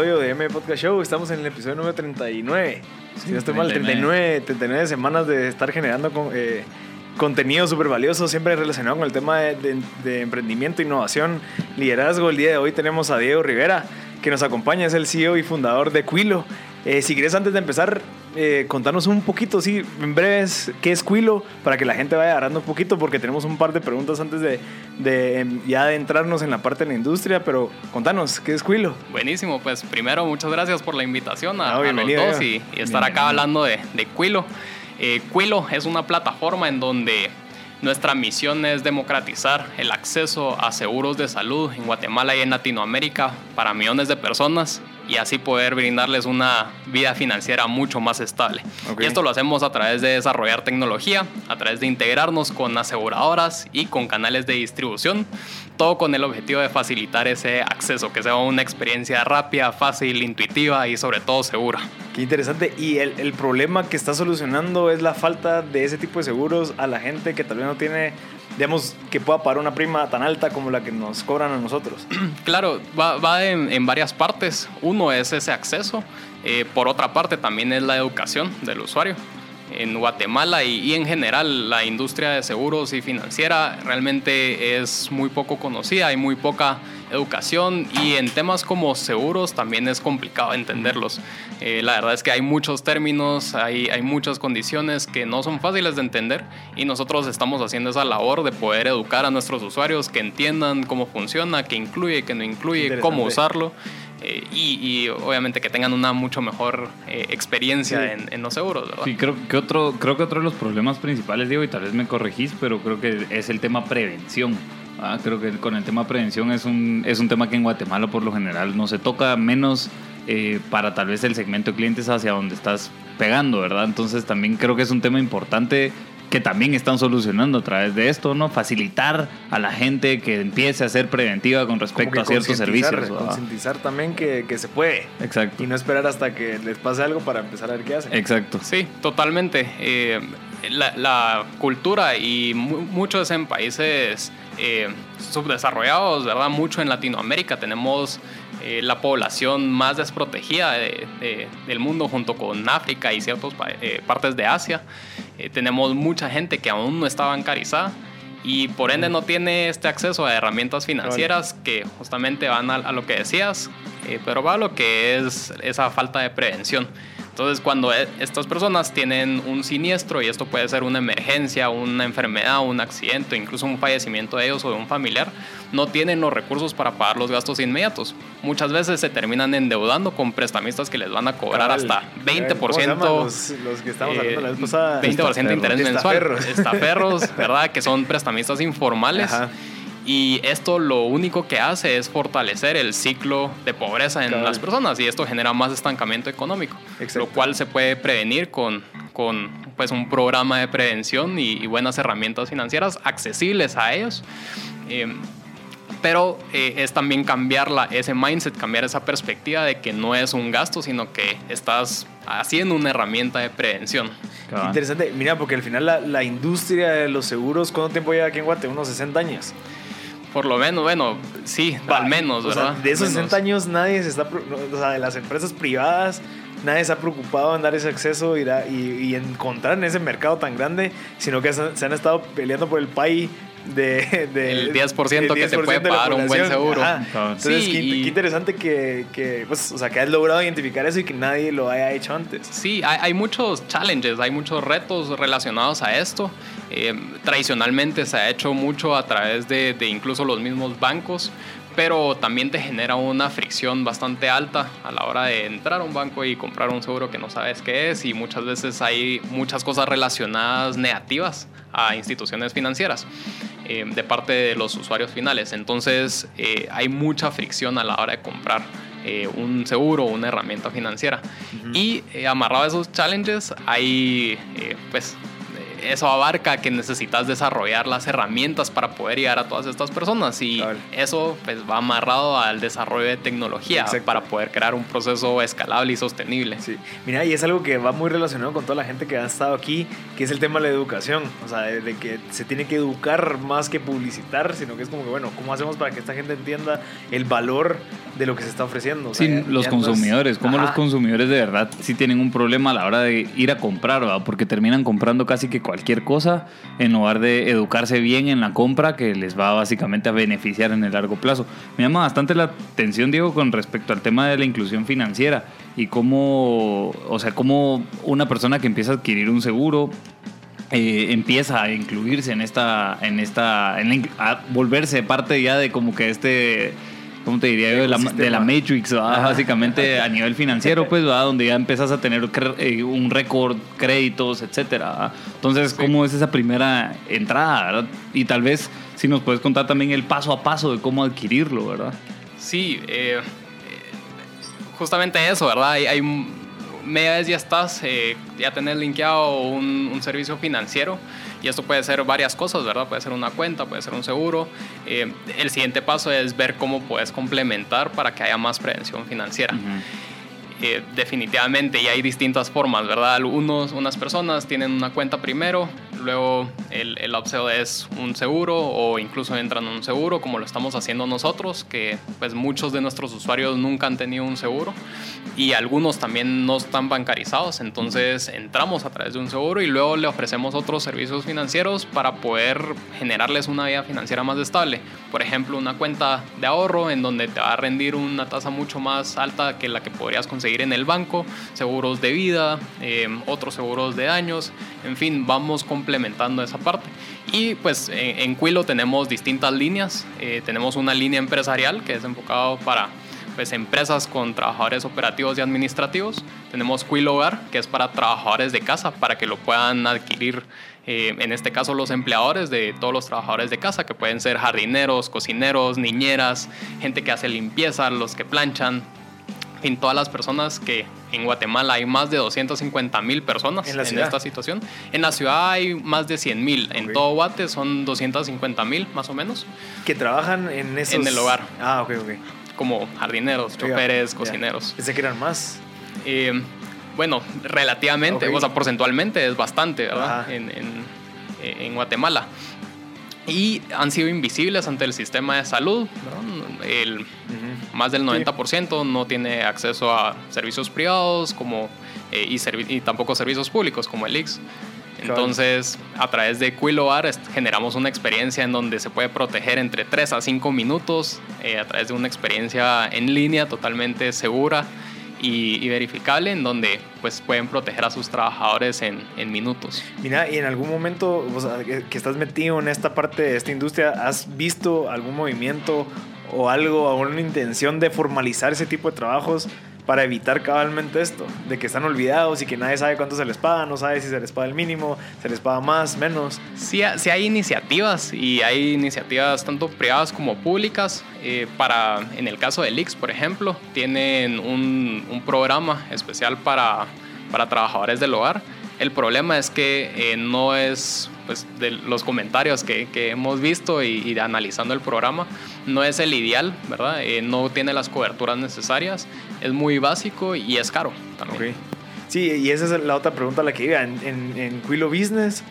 Episodio de M Podcast Show. Estamos en el episodio número 39. si no estoy mal, 39, 39 semanas de estar generando con, eh, contenido súper valioso, siempre relacionado con el tema de, de, emprendimiento, innovación, liderazgo. El día de hoy tenemos a Diego Rivera, que nos acompaña, es el CEO y fundador de Quilo. Eh, si quieres, antes de empezar, eh, contarnos un poquito, sí, en breves, qué es Quilo, para que la gente vaya agarrando un poquito, porque tenemos un par de preguntas antes de, de em, ya adentrarnos en la parte de la industria, pero contanos, ¿qué es Quilo? Buenísimo, pues primero muchas gracias por la invitación a, ah, los dos y, estar acá hablando de, de Quilo. Eh, Quilo es una plataforma en donde nuestra misión es democratizar el acceso a seguros de salud en Guatemala y en Latinoamérica para millones de personas y así poder brindarles una vida financiera mucho más estable. Y esto lo hacemos a través de desarrollar tecnología, a través de integrarnos con aseguradoras y con canales de distribución, todo con el objetivo de facilitar ese acceso, que sea una experiencia rápida, fácil, intuitiva y sobre todo segura. Qué interesante. Y el, el problema que está solucionando es la falta de ese tipo de seguros a la gente que tal vez no tiene digamos, que pueda pagar una prima tan alta como la que nos cobran a nosotros? Claro, va, en, varias partes. Uno es ese acceso, eh, por otra parte también es la educación del usuario. En Guatemala y, y, en general la industria de seguros y financiera realmente es muy poco conocida, hay muy poca educación y en temas como seguros también es complicado entenderlos. Eh, la verdad es que hay muchos términos, hay, hay muchas condiciones que no son fáciles de entender y nosotros estamos haciendo esa labor de poder educar a nuestros usuarios que entiendan cómo funciona, qué incluye, qué no incluye, cómo usarlo. Eh, y, obviamente que tengan una mucho mejor eh, experiencia en, en, los seguros. ¿verdad? Sí, creo que, otro, creo que otro de los problemas principales, Diego, y tal vez me corregís, pero creo que es el tema prevención. Ah, creo que con el tema prevención es un, es un tema que en Guatemala por lo general no se toca menos eh, para tal vez el segmento de clientes hacia donde estás pegando, ¿verdad? Entonces también creo que es un tema importante que también están solucionando a través de esto, ¿no? Facilitar a la gente que empiece a ser preventiva con respecto a ciertos servicios. Concientizar también que, que, se puede. Exacto. Y no esperar hasta que les pase algo para empezar a ver qué hacen. Exacto. Sí, totalmente. Eh, la, la, cultura y muchos en países eh, subdesarrollados, ¿verdad? Mucho en Latinoamérica tenemos eh, la población más desprotegida del mundo junto con África y ciertas eh, partes de Asia. tenemos mucha gente que aún no está bancarizada y por ende no tiene este acceso a herramientas financieras que justamente van a, a lo que decías, pero va a lo que es esa falta de prevención. Entonces, cuando e, estas personas tienen un siniestro, y esto puede ser una emergencia, una enfermedad, un accidente, incluso un fallecimiento de ellos o de un familiar, no tienen los recursos para pagar los gastos inmediatos. Muchas veces se terminan endeudando con prestamistas que les van a cobrar hasta 20%. Los, los, que estamos hablando la vez pasada. 20% de interés mensual. Estaferros, ¿verdad? Que son prestamistas informales. Ajá y esto lo único que hace es fortalecer el ciclo de pobreza en las personas y esto genera más estancamiento económico, lo cual se puede prevenir con, con pues, un programa de prevención y, buenas herramientas financieras accesibles a ellos. Eh, pero eh, es también cambiar ese mindset, cambiar esa perspectiva de que no es un gasto, sino que estás haciendo una herramienta de prevención. Interesante, mira, porque al final la, la, industria de los seguros, ¿cuánto tiempo lleva aquí en Guate? Unos 60 años. Por lo menos, bueno, sí, al menos, ¿verdad? de esos 60 años nadie se está, o sea, de las empresas privadas, nadie se ha preocupado en dar ese acceso y, y, encontrar en ese mercado tan grande, sino que se han estado peleando por el país de, de, el 10%, que te puede pagar un buen seguro. Entonces, qué, interesante que, que, pues, o sea, que has logrado identificar eso y que nadie lo haya hecho antes. Sí, hay, hay muchos challenges, hay muchos retos relacionados a esto. Eh, tradicionalmente se ha hecho mucho a través de, de, incluso los mismos bancos, pero también te genera una fricción bastante alta a la hora de entrar a un banco y comprar un seguro que no sabes qué es y muchas veces hay muchas cosas relacionadas negativas a instituciones financieras eh, de parte de los usuarios finales. Entonces eh, hay mucha fricción a la hora de comprar eh, un seguro o una herramienta financiera. Y amarrado a esos challenges hay pues eso abarca que necesitas desarrollar las herramientas para poder llegar a todas estas personas y eso pues va amarrado al desarrollo de tecnología para poder crear un proceso escalable y sostenible. Sí. Mira, y es algo que va muy relacionado con toda la gente que ha estado aquí, que es el tema de la educación, o sea, de, que se tiene que educar más que publicitar, sino que es como que, bueno, ¿cómo hacemos para que esta gente entienda el valor de lo que se está ofreciendo? sí, los consumidores, como los consumidores de verdad sí tienen un problema a la hora de ir a comprar, ¿verdad? porque terminan comprando casi que cualquier cosa en lugar de educarse bien en la compra que les va básicamente a beneficiar en el largo plazo. Me llama bastante la atención, Diego, con respecto al tema de la inclusión financiera y cómo, o sea, cómo una persona que empieza a adquirir un seguro eh, empieza a incluirse en esta, en esta, a volverse parte ya de como que este ¿cómo te diría yo? De la, de la Matrix, básicamente a nivel financiero, pues, donde ya empiezas a tener eh, un récord, créditos, etcétera. Entonces, ¿cómo es esa primera entrada? Y tal vez si nos puedes contar también el paso a paso de cómo adquirirlo, ¿verdad? Sí, eh, justamente eso, ¿verdad? Hay, hay media vez ya estás, eh, ya tenés linkeado un, un servicio financiero y esto puede ser varias cosas, ¿verdad? Puede ser una cuenta, puede ser un seguro. Eh, el siguiente paso es ver cómo puedes complementar para que haya más prevención financiera. Eh, definitivamente, y hay distintas formas, ¿verdad? Algunos, unas personas tienen una cuenta primero, luego el, el es un seguro o incluso entran en un seguro como lo estamos haciendo nosotros, que pues muchos de nuestros usuarios nunca han tenido un seguro y algunos también no están bancarizados, entonces entramos a través de un seguro y luego le ofrecemos otros servicios financieros para poder generarles una vida financiera más estable. Por ejemplo, una cuenta de ahorro en donde te va a rendir una tasa mucho más alta que la que podrías conseguir en el banco, seguros de vida, eh, otros seguros de daños, en fin, vamos complementando esa parte. Y pues en, Quilo tenemos distintas líneas, eh, tenemos una línea empresarial que es enfocado para pues, empresas con trabajadores operativos y administrativos. Tenemos Quill Hogar, que es para trabajadores de casa, para que lo puedan adquirir, eh, en este caso los empleadores de todos los trabajadores de casa, que pueden ser jardineros, cocineros, niñeras, gente que hace limpieza, los que planchan, en todas las personas que en Guatemala hay más de 250 mil personas en, esta situación. En la ciudad hay más de 100 mil. En todo Guate son 250 mil más o menos. Que trabajan en esos... En el hogar. Ah, ok, ok como jardineros, choferes, cocineros. Pensé que eran más. Eh, bueno, relativamente, o sea, porcentualmente es bastante, ¿verdad? En, en, Guatemala. Y han sido invisibles ante el sistema de salud. El, Más del 90% no tiene acceso a servicios privados como, eh, y, y, tampoco servicios públicos como el IX. Entonces, a través de Quiloar generamos una experiencia en donde se puede proteger entre 3 a 5 minutos eh, a través de una experiencia en línea totalmente segura y, verificable en donde pues pueden proteger a sus trabajadores en, en minutos. Mira, y en algún momento que estás metido en esta parte de esta industria, ¿has visto algún movimiento o algo, alguna intención de formalizar ese tipo de trabajos? para evitar cabalmente esto, de que están olvidados y que nadie sabe cuánto se les paga, no sabe si se les paga el mínimo, se les paga más, menos. Sí, sí hay iniciativas y hay iniciativas tanto privadas como públicas. Eh, para, en el caso de Lix, por ejemplo, tienen un, un programa especial para, para trabajadores del hogar. El problema es que eh, no es pues, de los comentarios que, que hemos visto y, y, analizando el programa, no es el ideal, ¿verdad? Eh, no tiene las coberturas necesarias, es muy básico y es caro también. Sí, y esa es la otra pregunta a la que iba. En, en, en Quilo Business,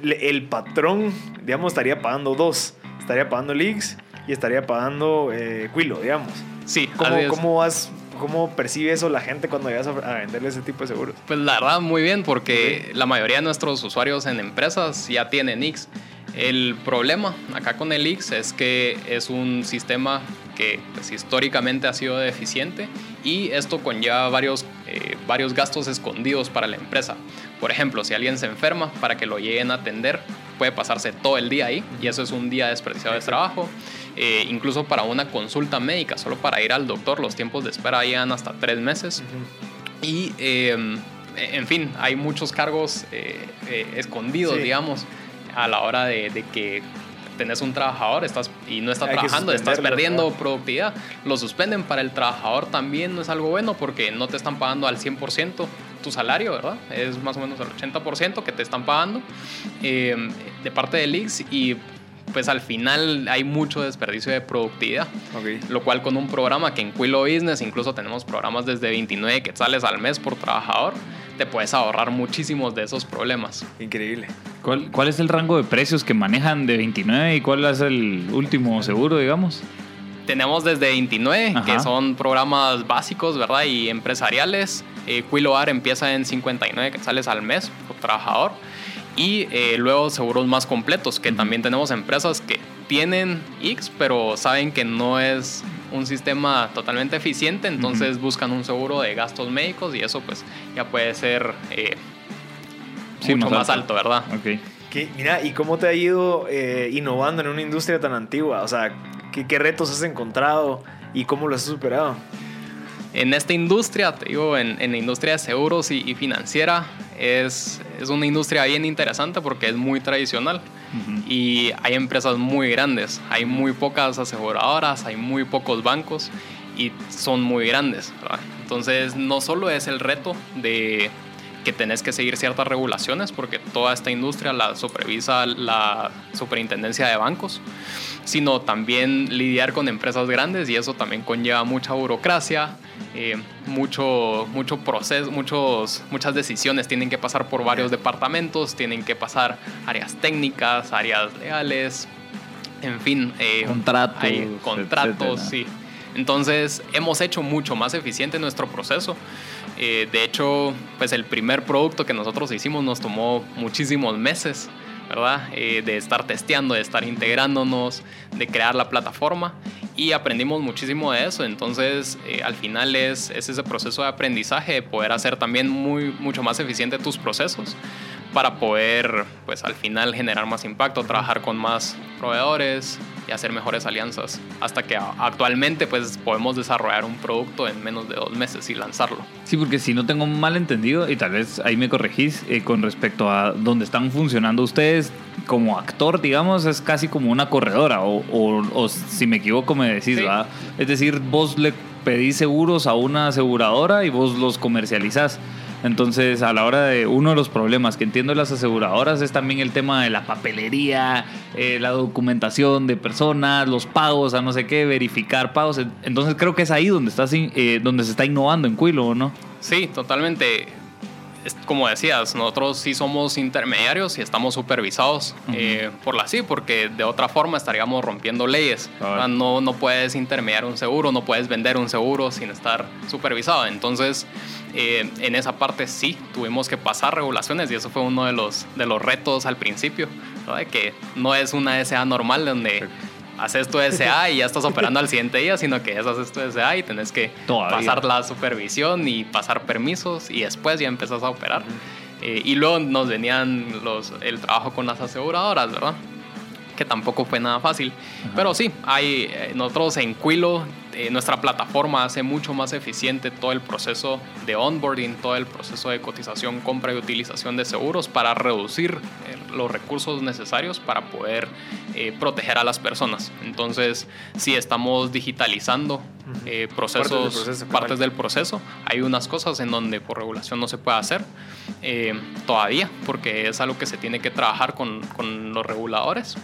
el, patrón, digamos, estaría pagando dos. Estaría pagando Leaks y estaría pagando eh, Quilo, digamos. Sí, ¿Cómo, ¿Cómo vas ¿Cómo percibe eso la gente cuando llegas a venderle ese tipo de seguros? Pues la verdad, muy bien, porque la mayoría de nuestros usuarios en empresas ya tienen X. El problema acá con el X es que es un sistema que pues, históricamente ha sido deficiente y esto conlleva varios, eh, varios gastos escondidos para la empresa. Por ejemplo, si alguien se enferma, para que lo lleguen a atender, puede pasarse todo el día ahí y eso es un día desperdiciado de trabajo. Eh, incluso para una consulta médica, solo para ir al doctor, los tiempos de espera llegan hasta tres meses. Y, em, en fin, hay muchos cargos eh, eh, escondidos, digamos, a la hora de, de que tenés un trabajador estás, y no está trabajando, estás perdiendo productividad, lo suspenden para el trabajador también no es algo bueno porque no te están pagando al 100% tu salario, ¿verdad? Es más o menos el 80% que te están pagando eh, de parte del IX y pues al final hay mucho desperdicio de productividad. Lo cual con un programa que en Quilo Business, incluso tenemos programas desde 29 quetzales al mes por trabajador, te puedes ahorrar muchísimos de esos problemas. Increíble. ¿Cuál, ¿Cuál, es el rango de precios que manejan de 29 y cuál es el último seguro, digamos? Tenemos desde 29, que son programas básicos, ¿verdad? Y empresariales. Eh, Quiloar empieza en 59 quetzales al mes por trabajador. Y eh, luego seguros más completos, que también tenemos empresas que tienen X, pero saben que no es un sistema totalmente eficiente, entonces buscan un seguro de gastos médicos y eso pues ya puede ser eh, mucho más, alto. ¿verdad? Okay. mira, ¿y cómo te ha ido eh, innovando en una industria tan antigua? O sea, ¿qué, retos has encontrado y cómo los has superado? En esta industria, te digo, en, la industria de seguros y, y financiera, es, es, una industria bien interesante porque es muy tradicional y hay empresas muy grandes, hay muy pocas aseguradoras, hay muy pocos bancos y son muy grandes. Entonces no solo es el reto de que tenés que seguir ciertas regulaciones porque toda esta industria la supervisa la superintendencia de bancos, sino también lidiar con empresas grandes y eso también conlleva mucha burocracia, eh, mucho, mucho proceso, muchos, muchas decisiones tienen que pasar por varios departamentos, tienen que pasar áreas técnicas, áreas legales, en fin. Eh, contratos. contratos, sí. Entonces hemos hecho mucho más eficiente nuestro proceso. Eh, de hecho, pues el primer producto que nosotros hicimos nos tomó muchísimos meses. ¿verdad? de estar testeando, de estar integrándonos, de crear la plataforma y aprendimos muchísimo de eso. Entonces, eh, al final es, es, ese proceso de aprendizaje, de poder hacer también muy, mucho más eficiente tus procesos para poder, pues al final, generar más impacto, trabajar con más proveedores y hacer mejores alianzas. Hasta que actualmente, pues podemos desarrollar un producto en menos de dos meses y lanzarlo. Sí, porque si no tengo mal entendido, y tal vez ahí me corregís, eh, con respecto a dónde están funcionando ustedes, como actor, digamos, es casi como una corredora, o, o, si me equivoco me decís, ¿verdad? Es decir, vos le pedís seguros a una aseguradora y vos los comercializás. Entonces, a la hora de uno de los problemas que entiendo las aseguradoras es también el tema de la papelería, eh, la documentación de personas, los pagos, a no sé qué, verificar pagos. Entonces, creo que es ahí donde, está, eh, donde se está innovando en Quilo, ¿no? Sí, totalmente como decías, nosotros sí somos intermediarios y estamos supervisados eh, por la sí, porque de otra forma estaríamos rompiendo leyes. No, no puedes intermediar un seguro, no puedes vender un seguro sin estar supervisado. Entonces, eh, en esa parte sí, tuvimos que pasar regulaciones y eso fue uno de los, de los retos al principio, que no es una SA normal donde haces tu SA y ya estás operando al siguiente día, sino que es haces tu SA y tenés que pasar la supervisión y pasar permisos y después ya empezás a operar. Eh, y luego nos venían los, el trabajo con las aseguradoras, ¿verdad? Que tampoco fue nada fácil. Pero sí, hay, eh, nosotros en Quilo eh, nuestra plataforma hace mucho más eficiente todo el proceso de onboarding, todo el proceso de cotización, compra y utilización de seguros para reducir eh, los recursos necesarios para poder eh, proteger a las personas. Entonces, si estamos digitalizando procesos, partes del, proceso, hay unas cosas en donde por regulación no se puede hacer todavía, porque es algo que se tiene que trabajar con, con los reguladores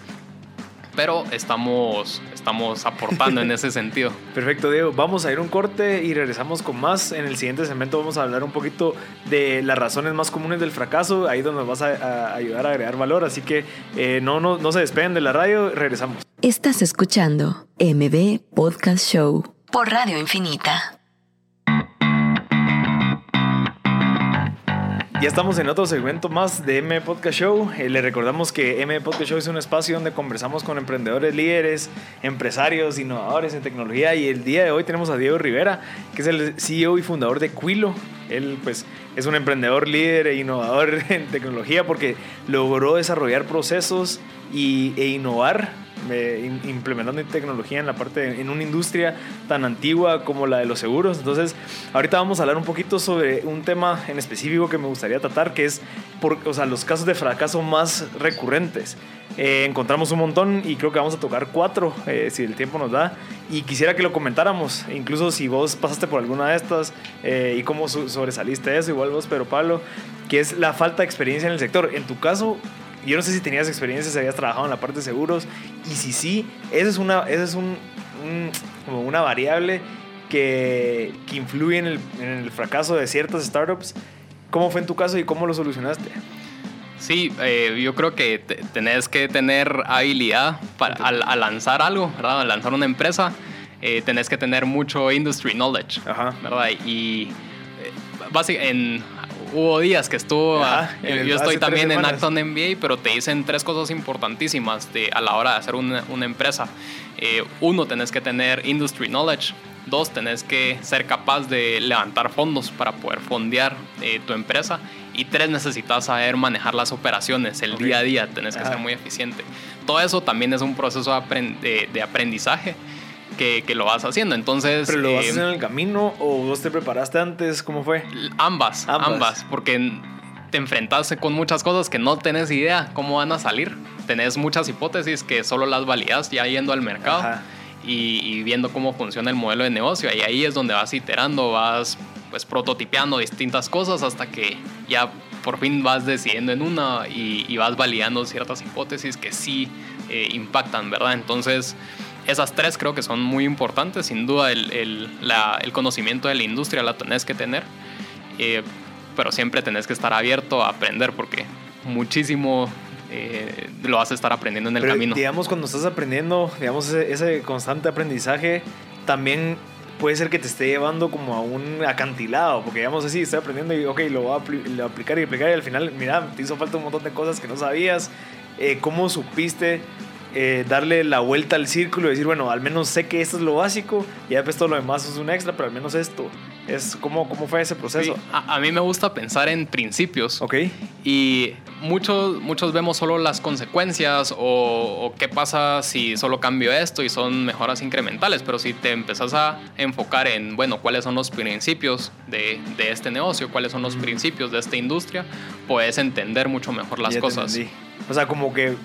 pero estamos, estamos aportando en ese sentido. Perfecto, Diego. Vamos a ir un corte y regresamos con más. En el siguiente segmento vamos a hablar un poquito de las razones más comunes del fracaso, ahí donde nos vas a, ayudar a agregar valor. Así que eh, no, no, no se despeguen de la radio, regresamos. Estás escuchando MB Podcast Show por Radio Infinita. Ya estamos en otro segmento más de M Podcast Show. Eh, le recordamos que M Podcast Show es un espacio donde conversamos con emprendedores líderes, empresarios, innovadores en tecnología y el día de hoy tenemos a Diego Rivera, que es el CEO y fundador de Quilo. Él pues es un emprendedor líder e innovador en tecnología porque logró desarrollar procesos y, e innovar eh, implementando tecnología en la parte, en una industria tan antigua como la de los seguros. Entonces, ahorita vamos a hablar un poquito sobre un tema en específico que me gustaría tratar, que es por, o sea, los casos de fracaso más recurrentes. Eh, encontramos un montón y creo que vamos a tocar cuatro, eh, si el tiempo nos da. Y quisiera que lo comentáramos, incluso si vos pasaste por alguna de estas y cómo sobresaliste eso, igual vos, pero Pablo, que es la falta de experiencia en el sector. En tu caso, yo no sé si tenías experiencia, si habías trabajado en la parte de seguros, y si sí, esa es una, esa es un, como una variable que, que influye en el, en el, fracaso de ciertas startups. ¿Cómo fue en tu caso y cómo lo solucionaste? Sí, eh, yo creo que tenés que tener habilidad para, al, lanzar algo, ¿verdad? Al lanzar una empresa, eh, tenés que tener mucho industry knowledge, Ajá. ¿verdad? Y eh, básicamente en hubo días que estuvo. yo estoy también en Acton MBA, pero te dicen tres cosas importantísimas de, a la hora de hacer una, una empresa. Eh, uno, tenés que tener industry knowledge. Dos, tenés que ser capaz de levantar fondos para poder fondear eh, tu empresa. Y tres, necesitas saber manejar las operaciones, el día a día, tenés que ser muy eficiente. Todo eso también es un proceso de, de aprendizaje que, lo vas haciendo. Entonces. ¿Pero lo vas haciendo en el camino o vos te preparaste antes? ¿Cómo fue? Ambas, ambas, porque te enfrentaste con muchas cosas que no tenés idea cómo van a salir. Tenés muchas hipótesis que solo las validas ya yendo al mercado y, viendo cómo funciona el modelo de negocio. Y ahí es donde vas iterando, vas pues prototipeando distintas cosas hasta que ya por fin vas decidiendo en una y, vas validando ciertas hipótesis que sí eh, impactan, ¿verdad? Entonces esas tres creo que son muy importantes. Sin duda, el, el, conocimiento de la industria la tenés que tener, eh, pero siempre tenés que estar abierto a aprender porque muchísimo eh, lo vas a estar aprendiendo en el camino. Digamos, cuando estás aprendiendo, digamos, ese, constante aprendizaje, también puede ser que te esté llevando como a un acantilado, porque digamos así, estoy aprendiendo y ok, lo voy a, aplicar y aplicar y al final, mira, te hizo falta un montón de cosas que no sabías. Eh, ¿Cómo supiste eh, darle la vuelta al círculo y decir, bueno, al menos sé que esto es lo básico y después todo lo demás es un extra, pero al menos esto. Es, ¿cómo, cómo fue ese proceso? a, mí me gusta pensar en principios. Ok. Y muchos, muchos vemos solo las consecuencias o, qué pasa si solo cambio esto y son mejoras incrementales, pero si te empezás a enfocar en, bueno, cuáles son los principios de, de este negocio, cuáles son los principios de esta industria, puedes entender mucho mejor las cosas. O sea, como que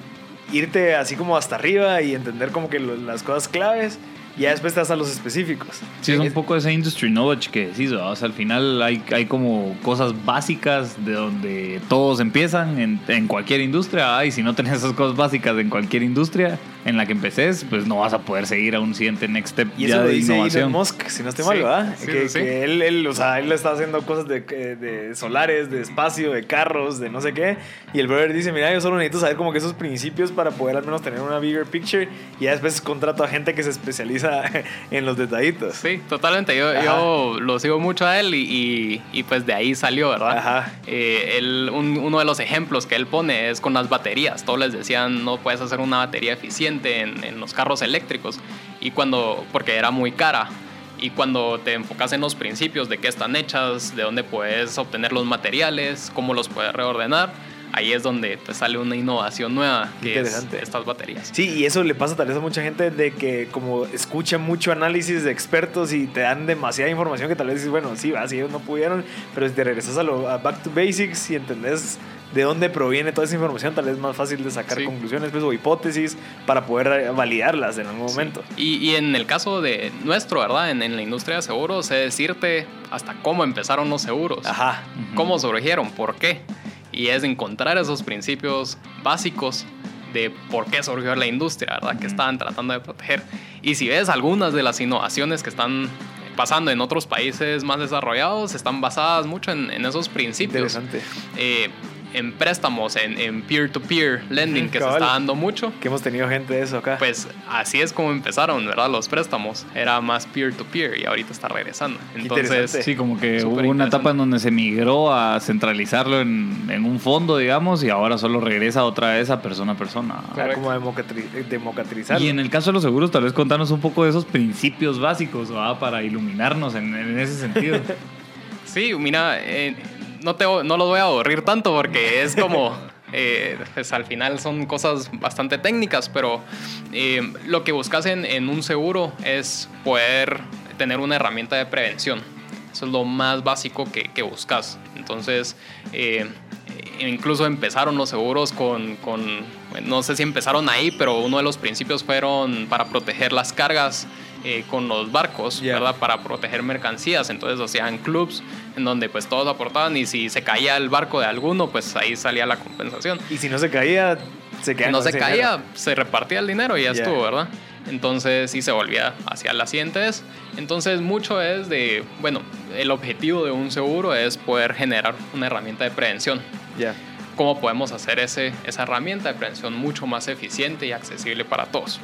irte así como hasta arriba y entender como que las cosas claves y ya después te vas a los específicos. Sí, es un poco ese industry knowledge que decís, o sea, al final hay, hay como cosas básicas de donde todos empiezan en, en cualquier industria, y si no tenés esas cosas básicas en cualquier industria en la que empeces, pues no vas a poder seguir a un siguiente next step y ya eso de dice innovación. Elon Musk, si no estoy mal, ¿verdad? que, que él, él, o sea, él está haciendo cosas de, de, solares, de espacio, de carros, de no sé qué, y el brother dice, mira, yo solo necesito saber como que esos principios para poder al menos tener una bigger picture, y ya después contrato a gente que se especializa en los detallitos. Sí, totalmente. Yo, yo lo sigo mucho a él y, y, pues de ahí salió, ¿verdad? Ajá. Eh, uno de los ejemplos que él pone es con las baterías. Todos les decían, no puedes hacer una batería eficiente en, en los carros eléctricos. Y cuando, porque era muy cara. Y cuando te enfocas en los principios de qué están hechas, de dónde puedes obtener los materiales, cómo los puedes reordenar, ahí es donde pues, sale una innovación nueva que es estas baterías. Sí, y eso le pasa tal vez a mucha gente de que como escucha mucho análisis de expertos y te dan demasiada información que tal vez dices, bueno, sí, va, ellos no pudieron, pero si te regresas a lo back to basics y entendés de dónde proviene toda esa información, tal vez es más fácil de sacar conclusiones pues, o hipótesis para poder validarlas en algún momento. Y, y, en el caso de nuestro, ¿verdad? En, en, la industria de seguros, decirte hasta cómo empezaron los seguros, Ajá. cómo surgieron, por qué y es encontrar esos principios básicos de por qué surgió la industria, ¿verdad? Que estaban tratando de proteger. Y si ves algunas de las innovaciones que están pasando en otros países más desarrollados, están basadas mucho en, esos principios. Interesante. Eh, en préstamos, en peer-to-peer lending, que se está dando mucho. Que hemos tenido gente de eso acá. Pues así es como empezaron, ¿verdad? Los préstamos. Era más peer-to-peer y ahorita está regresando. Entonces, sí, como que hubo una etapa en donde se migró a centralizarlo en, en, un fondo, digamos, y ahora solo regresa otra vez a persona a persona. Claro, como democratizarlo. Y en el caso de los seguros, tal vez contarnos un poco de esos principios básicos, ¿verdad? Para iluminarnos en, en ese sentido. sí, mira, eh, no, te, no los voy a aburrir tanto porque es como eh, pues al final son cosas bastante técnicas, pero eh, lo que buscas en, en un seguro es poder tener una herramienta de prevención. Eso es lo más básico que, buscas. Entonces, eh, incluso empezaron los seguros con, con, no sé si empezaron ahí, pero uno de los principios fueron para proteger las cargas eh, con los barcos, Yeah. ¿verdad? Para proteger mercancías. Entonces hacían clubs en donde pues todos aportaban y si se caía el barco de alguno, pues ahí salía la compensación. Y si no se caía, se quedaba no se caía, dinero. se repartía el dinero y ya Ya. estuvo, ¿verdad? Entonces sí se volvía hacia la siguiente vez. Entonces mucho es de, bueno, el objetivo de un seguro es poder generar una herramienta de prevención. Ya. ¿Cómo podemos hacer ese, esa herramienta de prevención mucho más eficiente y accesible para todos?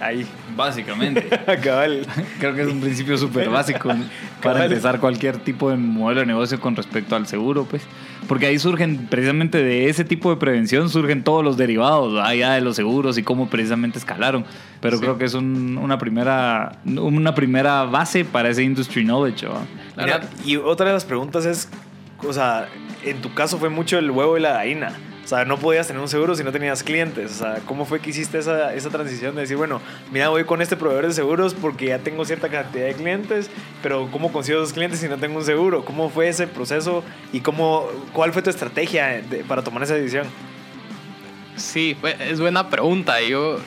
Ahí. Básicamente. Cabal. Creo que es un principio súper básico para empezar cualquier tipo de modelo de negocio con respecto al seguro, pues. Porque ahí surgen, precisamente de ese tipo de prevención, surgen todos los derivados, ya de los seguros y cómo precisamente escalaron. Pero Sí. creo que es un- una, primera, una primera base para ese industry knowledge, Mira, y otra de las preguntas es, o sea, en tu caso fue mucho el huevo y la gallina. O sea, no podías tener un seguro si no tenías clientes. O sea, ¿cómo fue que hiciste esa, esa transición de decir, bueno, mira, voy con este proveedor de seguros porque ya tengo cierta cantidad de clientes, pero ¿cómo consigo esos clientes si no tengo un seguro? ¿Cómo fue ese proceso y cómo, cuál fue tu estrategia para tomar esa decisión? Sí, es buena pregunta. Yo,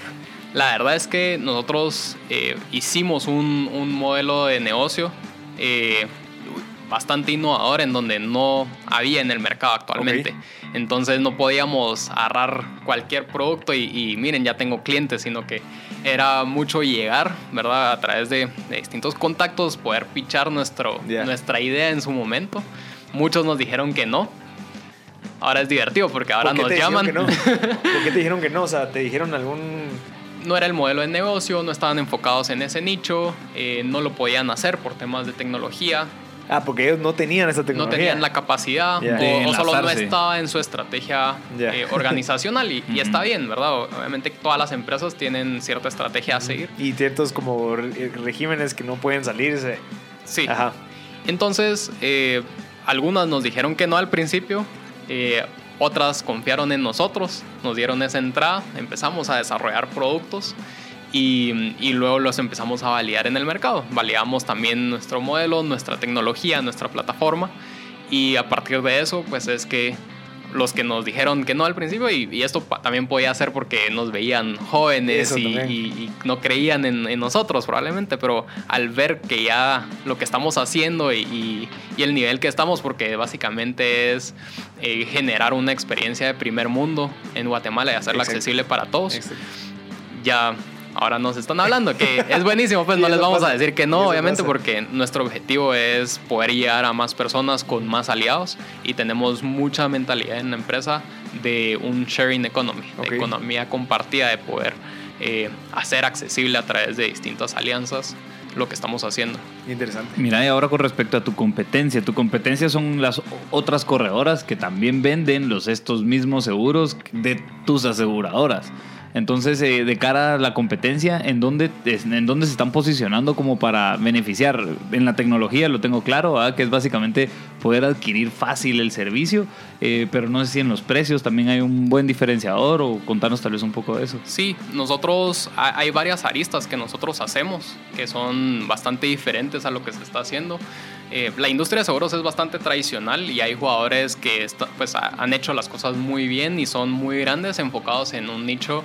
la verdad es que nosotros eh, hicimos un, un modelo de negocio eh, bastante innovador en donde no había en el mercado actualmente. Entonces no podíamos agarrar cualquier producto y, y miren, ya tengo clientes, sino que era mucho llegar, ¿verdad? A través de, de distintos contactos, poder pichar nuestro, Ya. nuestra idea en su momento. Muchos nos dijeron que no. Ahora es divertido porque ahora ¿Por nos llaman. no? ¿Por qué te dijeron que no? O sea, ¿te dijeron algún...? no era el modelo de negocio, no estaban enfocados en ese nicho, eh, no lo podían hacer por temas de tecnología, Ah, porque ellos no tenían esa no tecnología. tenían la capacidad Ya. o- o, solo no estaba en su estrategia Ya. eh, organizacional y, y está bien, ¿verdad? Obviamente todas las empresas tienen cierta estrategia a seguir. Y ciertos como re- regímenes que no pueden salirse. Sí. Ajá. Entonces, eh, algunas nos dijeron que no al principio, eh, otras confiaron en nosotros, nos dieron esa entrada, empezamos a desarrollar productos y, y luego los empezamos a validar en el mercado. Validamos también nuestro modelo, nuestra tecnología, nuestra plataforma y a partir de eso, pues es que los que nos dijeron que no al principio, y, y esto también podía ser porque nos veían jóvenes y, y- no creían en, en nosotros probablemente, pero al ver que ya lo que estamos haciendo y el nivel que estamos, porque básicamente es eh, generar una experiencia de primer mundo en Guatemala y hacerla Exacto. accesible para todos, Exacto. ya ahora nos están hablando, que es buenísimo, pues no les vamos a decir que no, obviamente, pasa. porque nuestro objetivo es poder llegar a más personas con más aliados y tenemos mucha mentalidad en la empresa de un sharing economy, de economía compartida, de poder eh, hacer accesible a través de distintas alianzas lo que estamos haciendo. Interesante. Mira, y ahora con respecto a tu competencia, tu competencia son las otras corredoras que también venden los estos mismos seguros de tus aseguradoras. Entonces, eh, de cara a la competencia, ¿en dónde, ¿en dónde se están posicionando como para beneficiar? En la tecnología lo tengo claro, ¿verdad? que es básicamente poder adquirir fácil el servicio, eh, pero no sé si en los precios también hay un buen diferenciador o contanos tal vez un poco de eso. Sí, nosotros ha- hay varias aristas que nosotros hacemos que son bastante diferentes a lo que se está haciendo. Eh, la industria de seguros es bastante tradicional y hay jugadores que está- pues, ha- han hecho las cosas muy bien y son muy grandes, enfocados en un nicho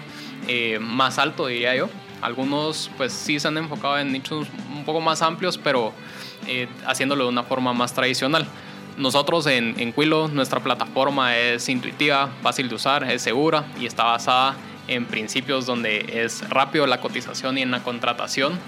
eh, más alto, diría yo. Algunos pues sí se han enfocado en nichos un poco más amplios, pero eh, haciéndolo de una forma más tradicional. Nosotros en, en Quilo, nuestra plataforma es intuitiva, fácil de usar, es segura y está basada en principios donde es rápido la cotización y en la contratación.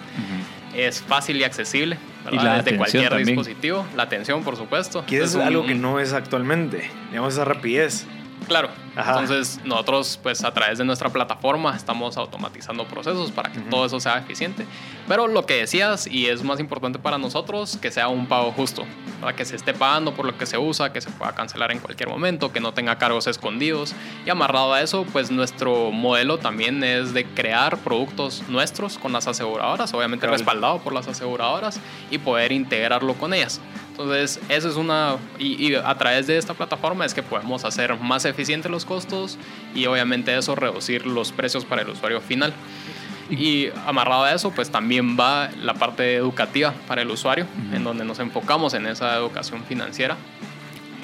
Es fácil y accesible ¿verdad? Y la desde cualquier también. dispositivo. La atención, por supuesto. Que es un- algo que no es actualmente. Digamos, esa rapidez. Claro. Ajá. Entonces, nosotros, pues a través de nuestra plataforma, estamos automatizando procesos para que Ujú. todo eso sea eficiente. Pero lo que decías, y es más importante para nosotros, que sea un pago justo, para que se esté pagando por lo que se usa, que se pueda cancelar en cualquier momento, que no tenga cargos escondidos. Y amarrado a eso, pues nuestro modelo también es de crear productos nuestros con las aseguradoras, obviamente Cabal. respaldado por las aseguradoras, y poder integrarlo con ellas. Entonces, eso es una... Y, y, a través de esta plataforma es que podemos hacer más eficientes los costos y obviamente eso reducir los precios para el usuario final. Y amarrado a eso, pues también va la parte educativa para el usuario, en donde nos enfocamos en esa educación financiera,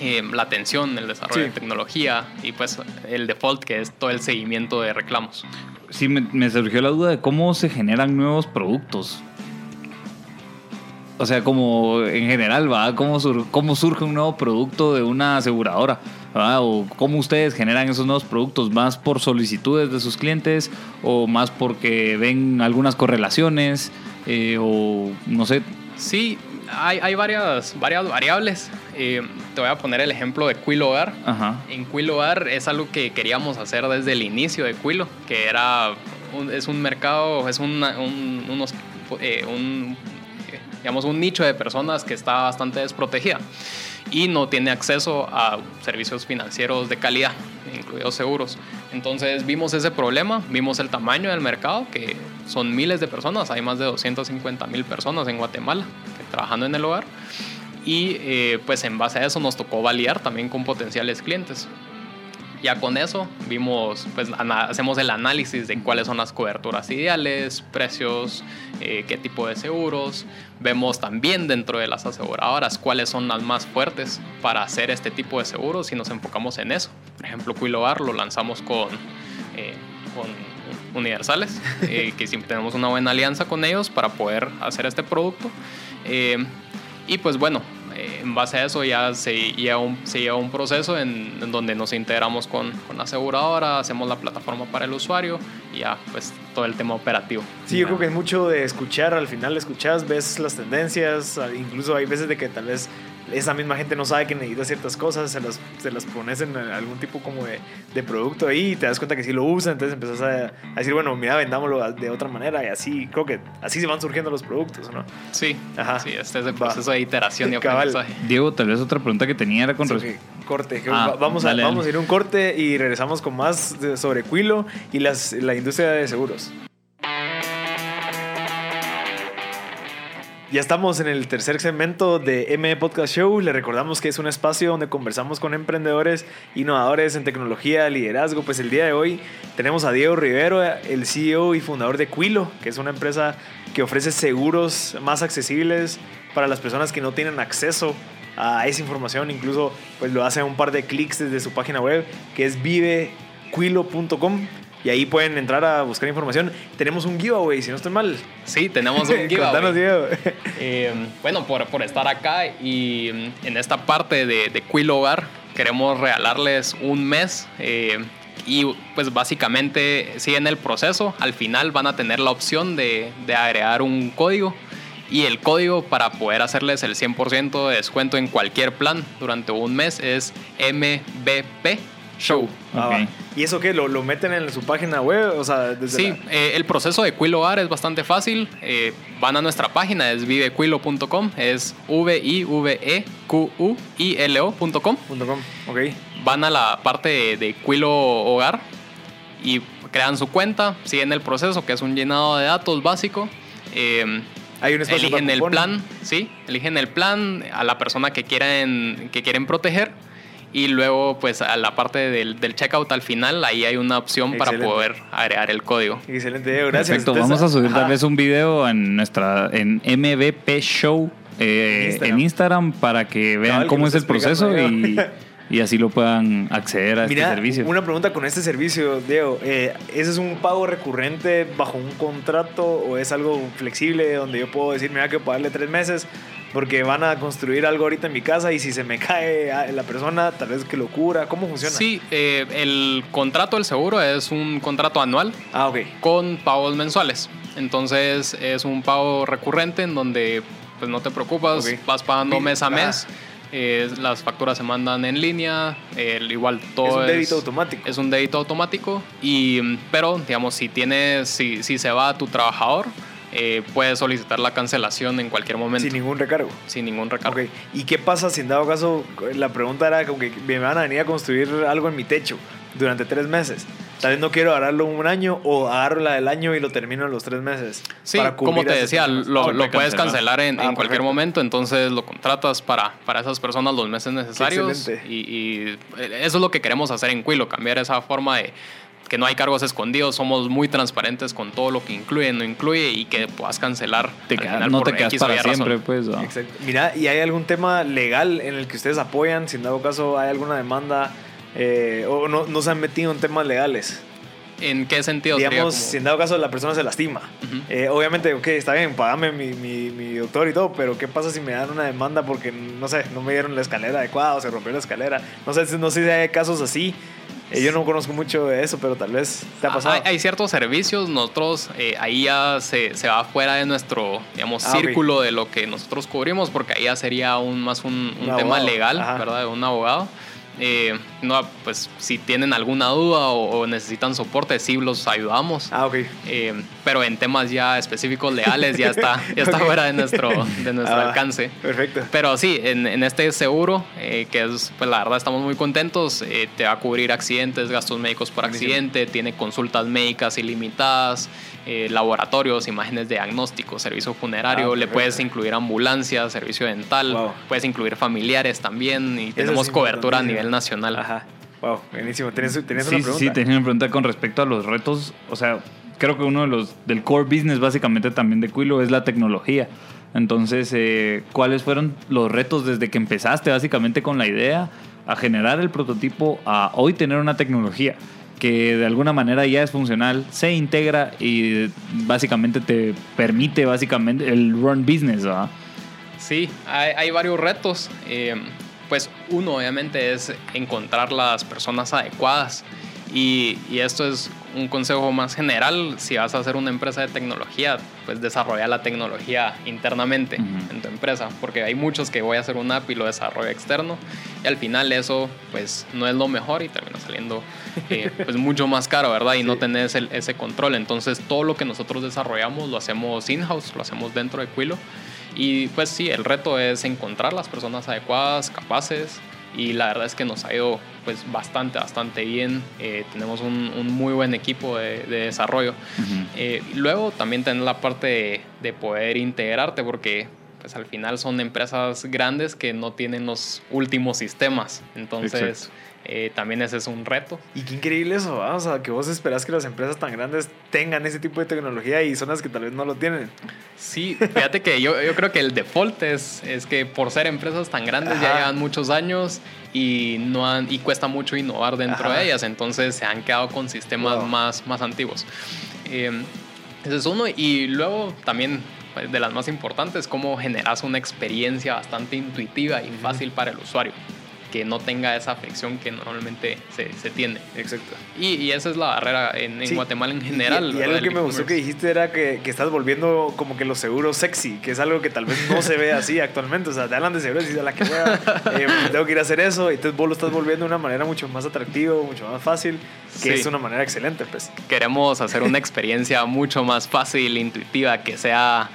eh, la atención, el desarrollo Sí. de tecnología y pues el default, que es todo el seguimiento de reclamos. Sí, me, me surgió la duda de cómo se generan nuevos productos. O sea, como en general, ¿va? ¿Cómo, sur- cómo surge un nuevo producto de una aseguradora? ¿va? ¿O cómo ustedes generan esos nuevos productos? ¿Más por solicitudes de sus clientes? ¿O más porque ven algunas correlaciones? Eh, ¿O no sé? Sí, hay, hay varias, varias variables. Eh, te voy a poner el ejemplo de Quilo Hogar. Ajá. En Quilo Hogar es algo que queríamos hacer desde el inicio de Quilo, que era un- es un mercado, es una- un, unos, eh, un, digamos, un nicho de personas que está bastante desprotegida y no tiene acceso a servicios financieros de calidad, incluidos seguros. Entonces vimos ese problema, vimos el tamaño del mercado, que son miles de personas, hay más de 250 mil personas en Guatemala trabajando en el hogar. Y eh, pues en base a eso nos tocó validar también con potenciales clientes. Ya con eso vimos, pues hacemos el análisis de cuáles son las coberturas ideales, precios, eh, qué tipo de seguros. Vemos también dentro de las aseguradoras cuáles son las más fuertes para hacer este tipo de seguros y nos enfocamos en eso. Por ejemplo, Quilobar lo lanzamos con, eh, con Universales, eh, que siempre tenemos una buena alianza con ellos para poder hacer este producto. Y pues bueno, eh, en base a eso ya se lleva un, se lleva un proceso en, en donde nos integramos con, con la aseguradora, hacemos la plataforma para el usuario y ya pues todo el tema operativo. Sí, yo creo que es mucho de escuchar, al final escuchas, ves las tendencias, incluso hay veces de que tal vez esa misma gente no sabe que necesita ciertas cosas, se las, se las pones en algún tipo como de, de producto ahí y te das cuenta que sí lo usan, entonces empezás a, a decir, bueno, mira, vendámoslo de otra manera y así, creo que así se van surgiendo los productos, ¿no? Sí, Ajá. sí, este es el Va. proceso de iteración y aprendizaje. Diego, tal vez otra pregunta que tenía era con Sí, respecto. corte, Ah, va- vamos, a, dale. vamos a ir a un corte y regresamos con más de- sobre Quilo y las, la industria de seguros. Ya estamos en el tercer segmento de M Podcast Show. Le recordamos que es un espacio donde conversamos con emprendedores, innovadores en tecnología, liderazgo. Pues el día de hoy tenemos a Diego Rivero, el CEO y fundador de Quilo, que es una empresa que ofrece seguros más accesibles para las personas que no tienen acceso a esa información. Incluso pues lo hace un par de clics desde su página web, que es vivequilo.com. Y ahí pueden entrar a buscar información. Tenemos un giveaway, si no estoy mal. Sí, tenemos un giveaway. Diego. Eh, bueno, por, por estar acá y mm, en esta parte de, de Quilo Hogar, queremos regalarles un mes. eh, y pues básicamente siguen el proceso. Al final van a tener la opción de, de agregar un código. Y el código para poder hacerles el 100% de descuento en cualquier plan durante un mes es MBP Show. Ah. ¿Y eso qué? ¿Lo, ¿Lo meten en su página web? O sea, desde Sí, la- eh, el proceso de Quilo Hogar es bastante fácil. Eh, van a nuestra página, es vivequilo.com, es E V-I-V-E-Q-U-I-L-O.com. punto .com. Ok. Van a la parte de, de Quilo Hogar y crean su cuenta, siguen el proceso, que es un llenado de datos básico. Eh, Hay un espacio eligen para el plan, sí, eligen el plan a la persona que quieren, que quieren proteger. Y luego, pues, a la parte del, del checkout al final, ahí hay una opción para poder agregar el código. Excelente, Diego. Gracias. Perfecto, Entonces, vamos a subir ajá. tal vez un video en nuestra en MVP Show eh, Instagram. en Instagram para que vean cómo es el proceso y, y así lo puedan acceder a Mira, este servicio. una pregunta con este servicio, Diego. Eh, ¿Ese es un pago recurrente bajo un contrato o es algo flexible donde yo puedo decir, mira, que pagarle tres meses porque van a construir algo ahorita en mi casa y si se me cae a- la persona, tal vez que lo cura? ¿Cómo funciona? Sí, eh, el contrato del seguro es un contrato anual Ah, ok. con pagos mensuales. Entonces es un pago recurrente en donde pues no te preocupas, Ok. vas pagando mes a Ajá. mes. eh, las facturas se mandan en línea, el- igual todo es un débito automático. es un débito automático y pero digamos si tienes si, si se va tu trabajador eh, puedes solicitar la cancelación en cualquier momento sin sin, ningún recargo. ningún recargo. ¿y qué pasa si en dado caso, la pregunta era como que me van a venir a construir algo en mi techo durante tres meses? tal vez no quiero agarrarlo un año o agarro la del año y lo termino en los tres meses. Sí, como te decía, lo, Ah, lo puedes cancelar en, Ah, en cualquier perfecto. momento, entonces lo contratas para, para esas personas los meses necesarios. excelente. Y, y eso es lo que queremos hacer en Quilo, cambiar esa forma de que no hay cargos escondidos, somos muy transparentes con todo lo que incluye, no incluye y que puedas cancelar. Te al queda- final no te quedas X para razón. siempre, pues. ¿no? Exacto. Mira, ¿y hay algún tema legal en el que ustedes apoyan? Si en dado caso hay alguna demanda eh, o no, no se han metido en temas legales. ¿En qué sentido sería Digamos, como- si en dado caso la persona se lastima. Eh, obviamente, ok, está bien, pagame mi, mi, mi doctor y todo, pero ¿qué pasa si me dan una demanda porque, no sé, no me dieron la escalera adecuada o se rompió la escalera? No sé, si- no sé si hay casos así. Eh, yo no conozco mucho de eso, pero tal vez te ha Ah, pasado. Hay, hay ciertos servicios, nosotros eh, ahí ya se, se va fuera de nuestro, digamos, Ah, círculo de lo que nosotros cubrimos, porque ahí ya sería aún más un, un Un tema legal, ajá. ¿verdad? De un abogado. Eh, no, pues si tienen alguna duda o, o necesitan soporte, sí los ayudamos. Ah, ok. Eh, pero en temas ya específicos legales ya está, ya está Ok. fuera de nuestro, de nuestro Ah, alcance. Perfecto. Pero sí, en, en este seguro, eh, que es, pues la verdad estamos muy contentos, eh, te va a cubrir accidentes, gastos médicos por Buenísimo. accidente, tiene consultas médicas ilimitadas, eh, laboratorios, imágenes de diagnóstico, servicio funerario, Ah, le puedes incluir ambulancia, servicio dental, Wow. puedes incluir familiares también y tenemos cobertura a nivel nacional. Ajá. Wow, buenísimo. ¿Tienes, tienes Sí, una pregunta? sí, tenía una pregunta con respecto a los retos. O sea, creo que uno de los del core business básicamente también de Quilo es la tecnología. Entonces, eh, ¿cuáles fueron los retos desde que empezaste básicamente con la idea a generar el prototipo a hoy tener una tecnología que de alguna manera ya es funcional, se integra y básicamente te permite básicamente el run business, ¿verdad? Sí, hay, varios retos. Eh, pues uno obviamente es encontrar las personas adecuadas y esto es un consejo más general. Si vas a hacer una empresa de tecnología, pues desarrolla la tecnología internamente Ujú. en tu empresa, porque hay muchos que voy a hacer una app y lo desarrollo externo y al final eso pues no es lo mejor y termina saliendo eh, pues mucho más caro, ¿verdad? Y no tenés el- ese control. Entonces todo lo que nosotros desarrollamos lo hacemos in-house, lo hacemos dentro de Quilo. Y pues sí, el reto es encontrar las personas adecuadas, capaces. Y la verdad es que nos ha ido pues bastante, bastante bien. Eh, tenemos un, un muy buen equipo de, de desarrollo. Eh, luego también tener la parte de, de poder integrarte porque pues al final son empresas grandes que no tienen los últimos sistemas. Entonces Exacto. Eh, también ese es un reto. Y qué increíble eso, ¿va? o sea, que vos esperás que las empresas tan grandes tengan ese tipo de tecnología y son las que tal vez no lo tienen. Sí, fíjate que yo, yo creo que el default es, es que por ser empresas tan grandes ya llevan muchos años y, no han, y cuesta mucho innovar dentro Ajá. de ellas, entonces se han quedado con sistemas Wow. más, más antiguos. Eh, ese es uno y luego también pues, de las más importantes, cómo generas una experiencia bastante intuitiva y fácil para el usuario, que no tenga esa fricción que normalmente se, se tiene. Exacto. Y, y esa es la barrera en, en Sí. Guatemala en general. Y, algo que me gustó que dijiste era que, que estás volviendo como que los seguros sexy, que es algo que tal vez no se ve así actualmente. O sea, te hablan de seguros y dices, a la que hueva, eh, tengo que ir a hacer eso. Y entonces vos lo estás volviendo de una manera mucho más atractiva, mucho más fácil, que Sí. es una manera excelente, pues. queremos hacer una experiencia mucho más fácil, intuitiva, que sea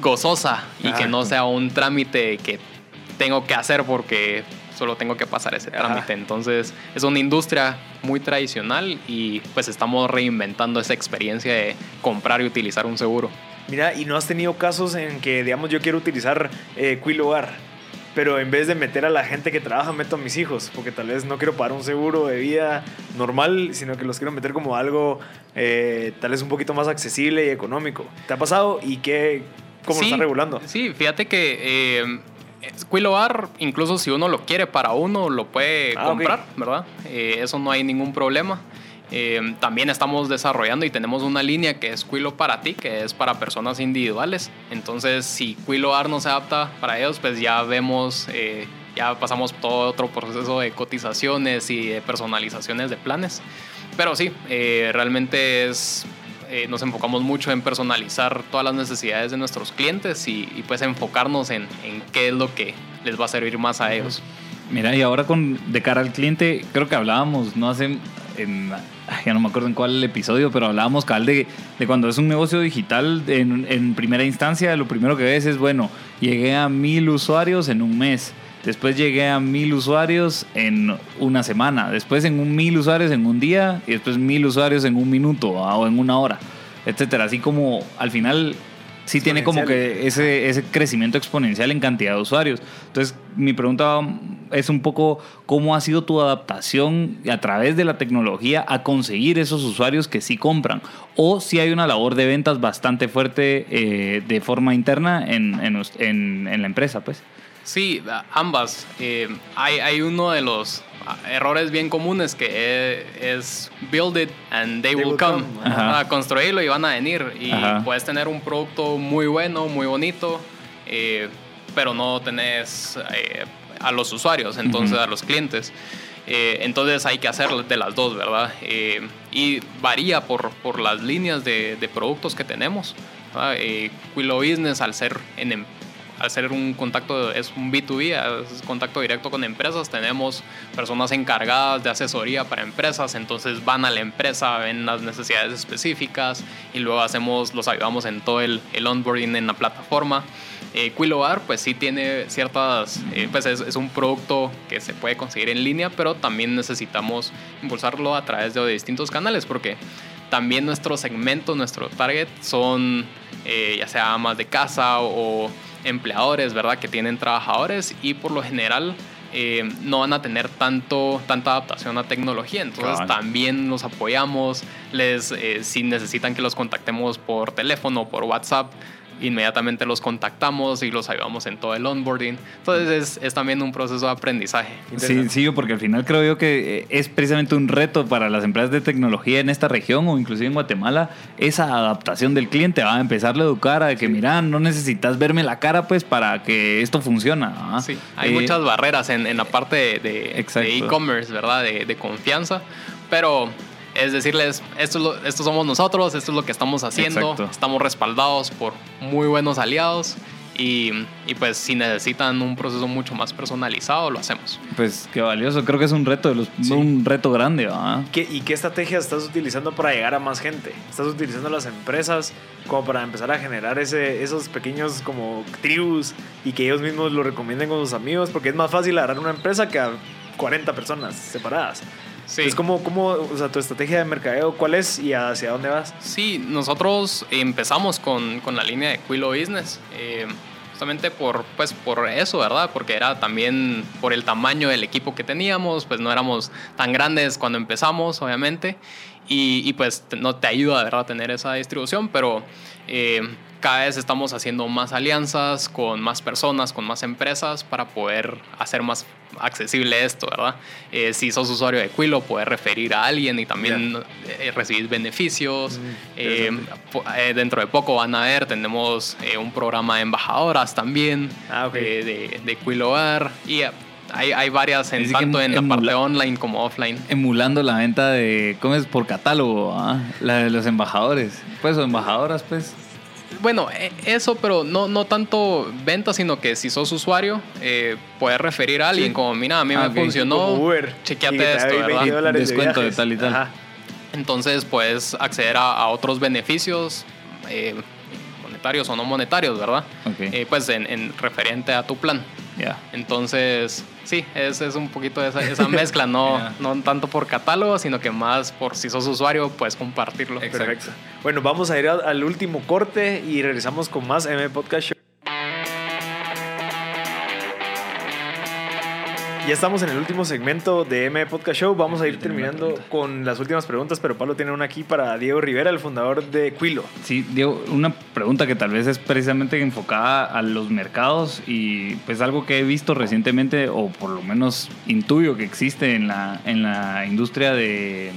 gozosa y Ajá. que no sea un trámite que tengo que hacer porque solo tengo que pasar ese trámite. Entonces es una industria muy tradicional y pues estamos reinventando esa experiencia de comprar y utilizar un seguro. Mira, y no has tenido casos en que, digamos, yo quiero utilizar eh, Quill Hogar, pero en vez de meter a la gente que trabaja, meto a mis hijos, porque tal vez no quiero pagar un seguro de vida normal, sino que los quiero meter como algo eh, tal vez un poquito más accesible y económico. ¿Te ha pasado y qué, cómo lo Sí, están regulando? Sí, fíjate que eh, Quilobar, incluso si uno lo quiere para uno, lo puede Ah, comprar, ¿verdad? Eh, eso no hay ningún problema. Eh, también estamos desarrollando y tenemos una línea que es Quilo para ti, que es para personas individuales. Entonces, si Quilobar no se adapta para ellos, pues ya vemos, eh, ya pasamos todo otro proceso de cotizaciones y de personalizaciones de planes. Pero sí, eh, realmente es eh, nos enfocamos mucho en personalizar todas las necesidades de nuestros clientes y, pues enfocarnos en, en, qué es lo que les va a servir más a ellos. Mira, y ahora con de cara al cliente, creo que hablábamos no hace en, ya no me acuerdo en cuál episodio, pero hablábamos cabal de, de cuando es un negocio digital, en, en primera instancia, lo primero que ves es, bueno, llegué a mil usuarios en un mes. Después llegué a mil usuarios en una semana. Después en un mil usuarios en un día. Y después mil usuarios en un minuto o en una hora. Etcétera. Así como al final sí tiene como que ese, ese crecimiento exponencial en cantidad de usuarios. Entonces, mi pregunta es un poco cómo ha sido tu adaptación a través de la tecnología a conseguir esos usuarios que sí compran. O si hay una labor de ventas bastante fuerte eh, de forma interna en, en, en, en la empresa, pues. Sí, ambas. Eh, hay, hay, uno de los errores bien comunes que es, build it and they, will, come. A construirlo y van a venir. Y puedes tener un producto muy bueno, muy bonito, eh, pero no tenés eh, a los usuarios, entonces a los clientes. entonces hay que hacer de las dos, ¿verdad? y varía por, por las líneas de, de productos que tenemos. Quilo Business, al ser en hacer un contacto, es un B2B, es contacto directo con empresas. Tenemos personas encargadas de asesoría para empresas, entonces van a la empresa, ven las necesidades específicas y luego hacemos, los ayudamos en todo el, el onboarding en la plataforma. Eh, pues sí tiene ciertas, eh, pues es, es, un producto que se puede conseguir en línea, pero también necesitamos impulsarlo a través de distintos canales, porque también nuestro segmento, nuestro target son eh, ya sea amas de casa o empleadores, ¿verdad? Que tienen trabajadores y por lo general eh, no van a tener tanto, tanta adaptación a tecnología. Entonces también los apoyamos, les, eh, si necesitan que los contactemos por teléfono, por WhatsApp, inmediatamente los contactamos y los ayudamos en todo el onboarding. Entonces es, es, también un proceso de aprendizaje. Sí, sí, porque al final creo yo que eh, es precisamente un reto para las empresas de tecnología en esta región o inclusive en Guatemala, esa adaptación del cliente, va a empezar a educar a que, mira, no necesitas verme la cara pues para que esto funcione. Sí, hay eh, muchas barreras en, en, la parte de e-commerce, ¿verdad? De, de confianza, pero es decirles, esto, esto somos nosotros, esto es lo que estamos haciendo, estamos respaldados por muy buenos aliados y, y, pues si necesitan un proceso mucho más personalizado, lo hacemos. Pues qué valioso, creo que es un reto, un reto grande. ¿Y qué estrategias estás utilizando para llegar a más gente? ¿Estás utilizando las empresas como para empezar a generar ese, esos pequeños como tribus y que ellos mismos lo recomienden con sus amigos? Porque es más fácil agarrar una empresa que a 40 personas separadas. Es como, como, o sea, tu estrategia de mercadeo, ¿cuál es y hacia dónde vas? Sí, nosotros empezamos con, con la línea de Quilo Business. Eh, justamente por, pues, por eso, ¿verdad? Porque era también por el tamaño del equipo que teníamos, pues no éramos tan grandes cuando empezamos, obviamente, y, y pues no te ayuda, ¿verdad?, a tener esa distribución, pero eh, cada vez estamos haciendo más alianzas con más personas, con más empresas para poder hacer más accesible esto, ¿verdad? Eh, si sos usuario de Quilo, puedes referir a alguien y también eh, recibir beneficios. Mm, eh, dentro de poco van a ver, tenemos un programa de embajadoras también ah, de, de Quilo y hay, hay, varias en, tanto en, la parte online como offline. Emulando la venta de, ¿cómo es? Por catálogo, ¿ah? la de los embajadores. Pues, o embajadoras, pues bueno, e, eso, pero no, no tanto venta, sino que si sos usuario, eh, puedes referir a alguien como, mira, a mí me ah, funcionó, Uber, chequeate esto, ¿verdad? Descuento de, tal y tal. Entonces puedes acceder a, otros beneficios, eh, monetarios o no monetarios, ¿verdad? Eh, pues en, en, referente a tu plan. Entonces, sí, es, es un poquito esa, esa mezcla, no, no tanto por catálogo, sino que más por si sos usuario, puedes compartirlo. Perfecto. Bueno, vamos a ir al último corte y regresamos con más M Podcast Show. Ya estamos en el último segmento de M Podcast Show. Vamos a ir terminando con las últimas preguntas, pero Pablo tiene una aquí para Diego Rivera, el fundador de Quilo. Sí, Diego, una pregunta que tal vez es precisamente enfocada a los mercados y pues algo que he visto recientemente, o por lo menos intuyo que existe en la, en la industria de,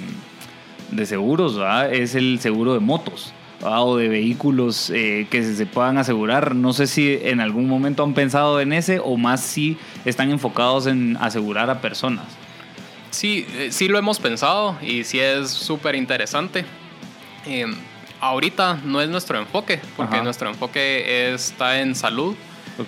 de seguros, es el seguro de motos o de vehículos eh, que se puedan asegurar. No sé si en algún momento han pensado en ese o más si están enfocados en asegurar a personas. Sí, eh, sí lo hemos pensado y sí es súper interesante. Em, ahorita no es nuestro enfoque, porque nuestro enfoque está en salud.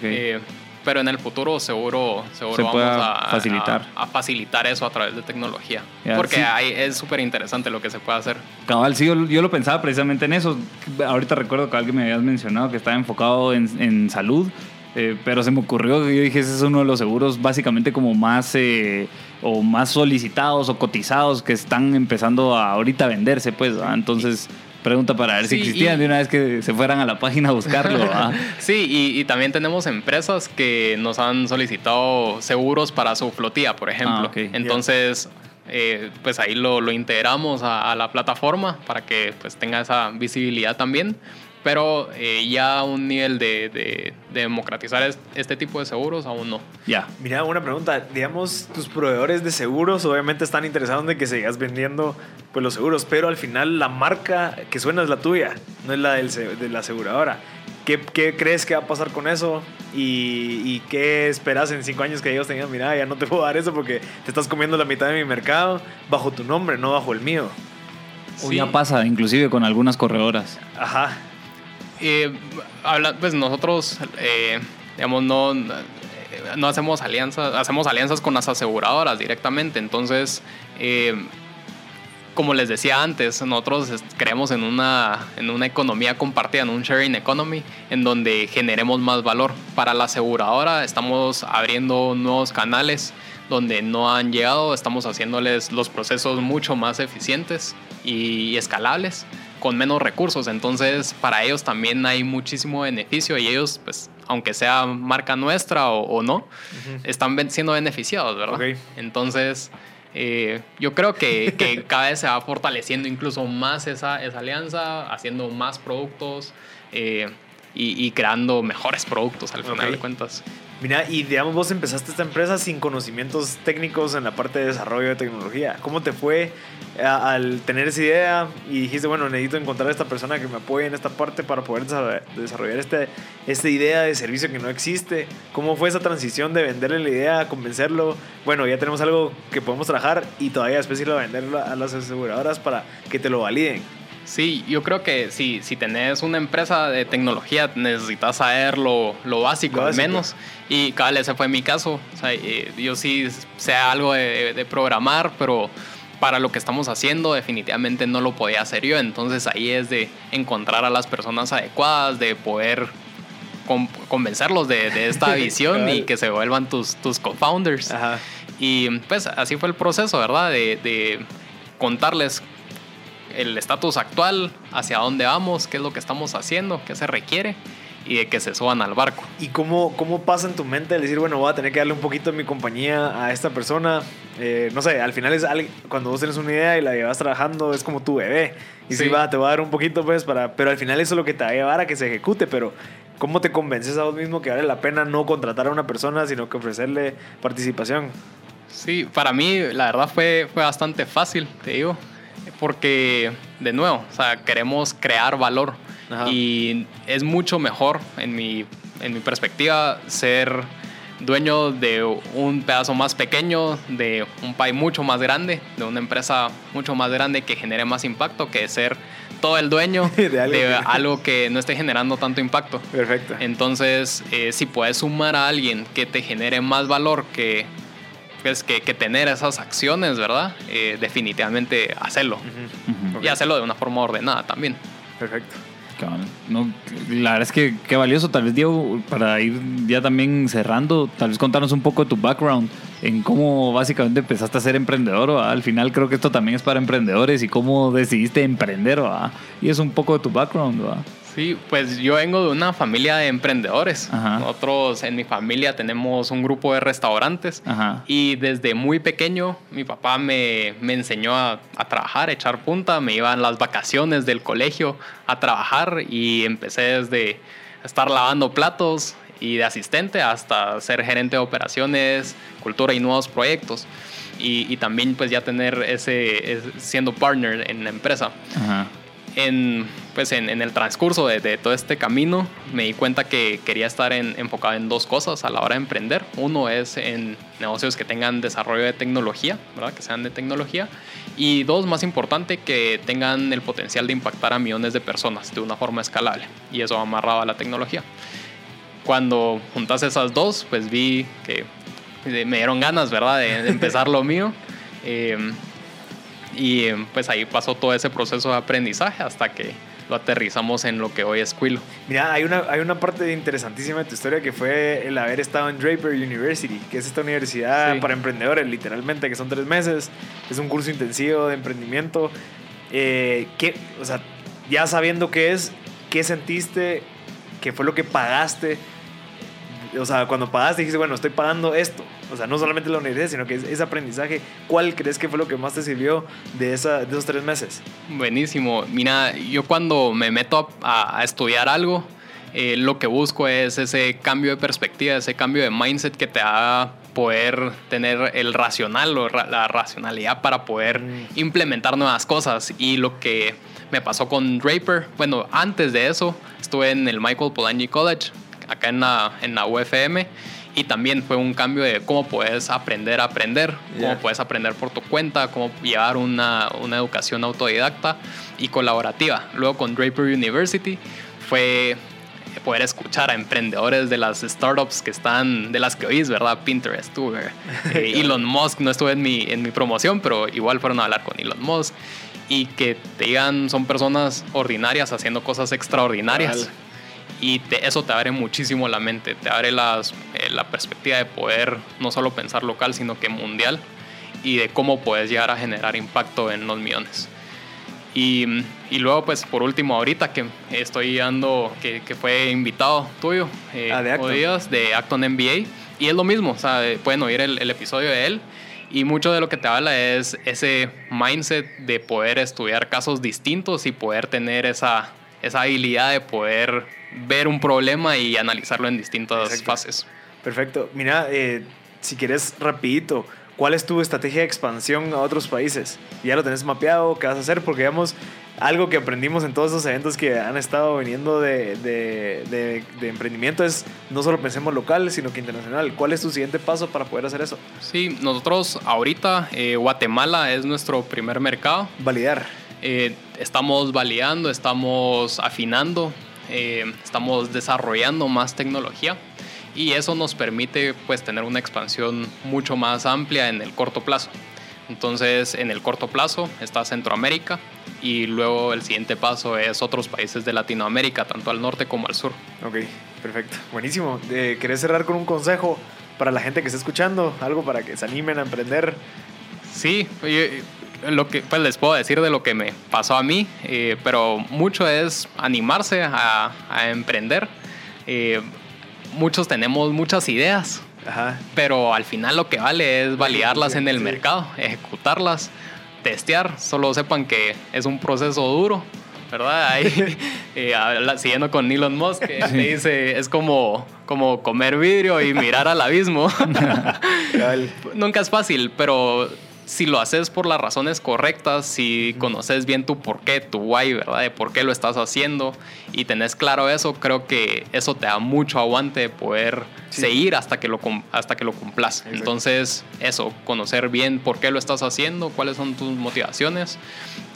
Eh, pero en el futuro seguro, seguro Se vamos a, facilitar. a, a facilitar eso a través de tecnología. Porque sí. ahí es súper interesante lo que se puede hacer. Cabal, sí, yo, yo lo pensaba precisamente en eso. Ahorita recuerdo que alguien me habías mencionado que estaba enfocado en, en salud, eh, pero se me ocurrió que yo dije, ese es uno de los seguros básicamente como más, eh, o más solicitados o cotizados que están empezando a ahorita a venderse, pues. Entonces, pregunta para ver si existían y- de una vez que se fueran a la página a buscarlo. Sí, y, y también tenemos empresas que nos han solicitado seguros para su flotilla, por ejemplo. Ah. Entonces, eh, pues ahí lo, lo integramos a, a la plataforma para que pues tenga esa visibilidad también. Pero eh, ya a un nivel de democratizar es- este tipo de seguros, aún no. Ya. Mira, una pregunta. Digamos, tus proveedores de seguros obviamente están interesados en que sigas vendiendo pues, los seguros, pero al final la marca que suena es la tuya, no es la del de la aseguradora. ¿Qué, qué crees que va a pasar con eso? ¿Y, y qué esperas en cinco años que ellos tengan? Mira, ya no te puedo dar eso porque te estás comiendo la mitad de mi mercado bajo tu nombre, no bajo el mío. O Sí. ya pasa, inclusive con algunas corredoras. Ajá. Eh, habla- pues nosotros, eh, digamos, no, no hacemos alianzas, hacemos alianzas con las aseguradoras directamente. Entonces, eh, como les decía antes, nosotros creemos en una, en una economía compartida, en un sharing economy, en donde generemos más valor. Para la aseguradora estamos abriendo nuevos canales donde no han llegado, estamos haciéndoles los procesos mucho más eficientes y escalables con menos recursos. Entonces, para ellos también hay muchísimo beneficio y ellos, pues, aunque sea marca nuestra o, o no, están siendo beneficiados, ¿verdad? Entonces, eh, yo creo que, que cada vez se va fortaleciendo incluso más esa, esa alianza, haciendo más productos eh, y, y creando mejores productos al final de cuentas. Mira, y digamos, vos empezaste esta empresa sin conocimientos técnicos en la parte de desarrollo de tecnología. ¿Cómo te fue a- al tener esa idea y dijiste, bueno, necesito encontrar a esta persona que me apoye en esta parte para poder desarroll- desarrollar este, esta idea de servicio que no existe? ¿Cómo fue esa transición de venderle la idea convencerlo? Bueno, ya tenemos algo que podemos trabajar y todavía después irlo a venderlo a las aseguradoras para que te lo validen. Sí, yo creo que si, si tenés una empresa de tecnología, necesitas saber lo, lo básico, Lo al básico. menos. Y cabal, ese fue mi caso. O sea, yo sí sé algo de, de programar, pero para lo que estamos haciendo definitivamente no lo podía hacer yo. Entonces ahí es de encontrar a las personas adecuadas, de poder con- convencerlos de, de esta visión y que se vuelvan tus, tus co-founders. Y pues así fue el proceso, ¿verdad? De, de contarles el estatus actual, hacia dónde vamos, qué es lo que estamos haciendo, qué se requiere y de que se suban al barco. ¿Y cómo, cómo pasa en tu mente el decir, bueno, voy a tener que darle un poquito de mi compañía a esta persona? Eh, no sé, al final es cuando vos tienes una idea y la llevas trabajando, es como tu bebé. Y sí, Sí. va, te va a dar un poquito, pues, para... Pero al final eso es lo que te va a llevar a que se ejecute, pero... ¿Cómo te convences a vos mismo que vale la pena no contratar a una persona, sino que ofrecerle participación? Sí, para mí la verdad fue, fue bastante fácil, te digo, porque de nuevo, o sea, queremos crear valor Ajá. y es mucho mejor en mi, en mi perspectiva ser dueño de un pedazo más pequeño, de un país mucho más grande, de una empresa mucho más grande que genere más impacto que ser todo el dueño De de algo que no esté generando tanto impacto. Perfecto. Entonces, eh, si puedes sumar a alguien que te genere más valor que, pues, que, que tener esas acciones, ¿verdad? Eh, definitivamente hacerlo. Ujú. Ujú. Y hacerlo de una forma ordenada también. Perfecto. No, la verdad es que qué valioso. Tal vez, Diego, para ir ya también cerrando, tal vez contarnos un poco de tu background en cómo básicamente empezaste a ser emprendedor. ¿va? Al final creo que esto también es para emprendedores y cómo decidiste emprender. ¿va? Y es un poco de tu background. ¿va? Sí, pues yo vengo de una familia de emprendedores. Ajá. Nosotros en mi familia tenemos un grupo de restaurantes. Ajá. Y desde muy pequeño mi papá me, me enseñó a, a trabajar, a echar punta. Me iba en las vacaciones del colegio a trabajar y empecé desde estar lavando platos y de asistente hasta ser gerente de operaciones, cultura y nuevos proyectos. Y, y también pues ya tener ese, ese- siendo partner en la empresa Ajá. En, pues en, en el transcurso de, de todo este camino me di cuenta que quería estar en- enfocado en dos cosas a la hora de emprender. Uno es en negocios que tengan desarrollo de tecnología, ¿verdad? que sean de tecnología. Y dos, más importante, que tengan el potencial de impactar a millones de personas de una forma escalable. Y eso amarrado a la tecnología. cuando juntas esas dos, pues vi que me dieron ganas, ¿verdad?, de, empezar lo mío. Em, y pues ahí pasó todo ese proceso de aprendizaje hasta que lo aterrizamos en lo que hoy es Quilo. Mira, hay una, hay una parte interesantísima de tu historia que fue el haber estado en Draper University, que es esta universidad para emprendedores, literalmente, que son tres meses. Es un curso intensivo de emprendimiento. Eh, o sea, ya sabiendo qué es, ¿qué sentiste? ¿Qué fue lo que pagaste? O sea, cuando pagaste dijiste, bueno, estoy pagando esto. O sea, no solamente la universidad, sino que ese aprendizaje. ¿Cuál crees que fue lo que más te sirvió de, esa, de esos tres meses? Buenísimo. Mira, yo cuando me meto a, estudiar algo, eh, lo que busco es ese cambio de perspectiva, ese cambio de mindset que te haga poder tener el racional o la racionalidad para poder mm. implementar nuevas cosas. Y lo que me pasó con Draper, bueno, antes de eso estuve en el Michael Polanyi College, acá en la, en la UFM, y también fue un cambio de cómo puedes aprender a aprender, cómo puedes aprender por tu cuenta, cómo llevar una, una educación autodidacta y colaborativa. Luego con Draper University fue poder escuchar a emprendedores de las startups que están, de las que oís, ¿verdad? Pinterest, Uber, eh, Elon Musk, no estuve en mi, en mi promoción, pero igual fueron a hablar con Elon Musk. Y que te digan son personas ordinarias haciendo cosas extraordinarias y eso te abre muchísimo la mente, te abre las, eh, la perspectiva de poder no solo pensar local, sino que mundial y de cómo puedes llegar a generar impacto en los millones. Y, y luego, pues por último, ahorita que estoy dando, que, que fue invitado tuyo, eh, ah, de, Acton. de Acton MBA, y es lo mismo, o sea, pueden oír el, el episodio de él. Y mucho de lo que te habla es ese mindset de poder estudiar casos distintos y poder tener esa, esa habilidad de poder ver un problema y analizarlo en distintas fases. Perfecto. Mira, eh, si quieres rapidito, ¿cuál es tu estrategia de expansión a otros países? ¿Ya lo tenés mapeado? ¿Qué vas a hacer? Porque digamos, algo que aprendimos en todos esos eventos que han estado viniendo de, de, de, emprendimiento es no solo pensemos local, sino que internacional. ¿Cuál es tu siguiente paso para poder hacer eso? Sí, nosotros ahorita, eh, Guatemala es nuestro primer mercado. Validar. Eh, estamos validando, estamos afinando eh, estamos desarrollando más tecnología y eso nos permite pues tener una expansión mucho más amplia en el corto plazo. Entonces, en el corto plazo está Centroamérica y luego el siguiente paso es otros países de Latinoamérica, tanto al norte como al sur. Ok, perfecto. Buenísimo. Eh, ¿Querés cerrar con un consejo para la gente que está escuchando? Algo para que se animen a emprender. Sí, lo que pues les puedo decir de lo que me pasó a mí, eh, pero mucho es animarse a, emprender. Eh, muchos tenemos muchas ideas, pero al final lo que vale es validarlas en el mercado, ejecutarlas, testear. Solo sepan que es un proceso duro, ¿verdad? Ahí, eh, siguiendo con Elon Musk, que dice, es como, como comer vidrio y mirar al abismo. Nunca es fácil, pero si lo haces por las razones correctas, si conoces bien tu por qué, tu why, ¿verdad? De por qué lo estás haciendo y tenés claro eso, creo que eso te da mucho aguante de poder seguir hasta que lo, hasta que lo cumplas. Entonces, eso, conocer bien por qué lo estás haciendo, cuáles son tus motivaciones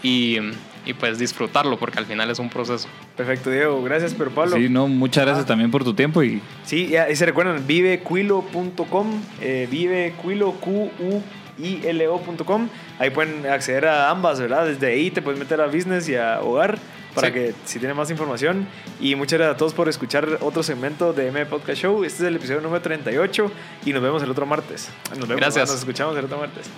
y, y pues disfrutarlo, porque al final es un proceso. Perfecto, Diego. Gracias, pero Pablo. Sí, no, muchas gracias ah. también por tu tiempo. y Sí, ya, y se recuerdan, vivequilo.com, eh, U, ilo.com. Ahí pueden acceder a ambas, ¿verdad? Desde ahí te puedes meter a business y a hogar para que si tienen más información. Y muchas gracias a todos por escuchar otro segmento de M Podcast Show. Este es el episodio número 38 y nos vemos el otro martes. Nos vemos, gracias. Nos escuchamos el otro martes.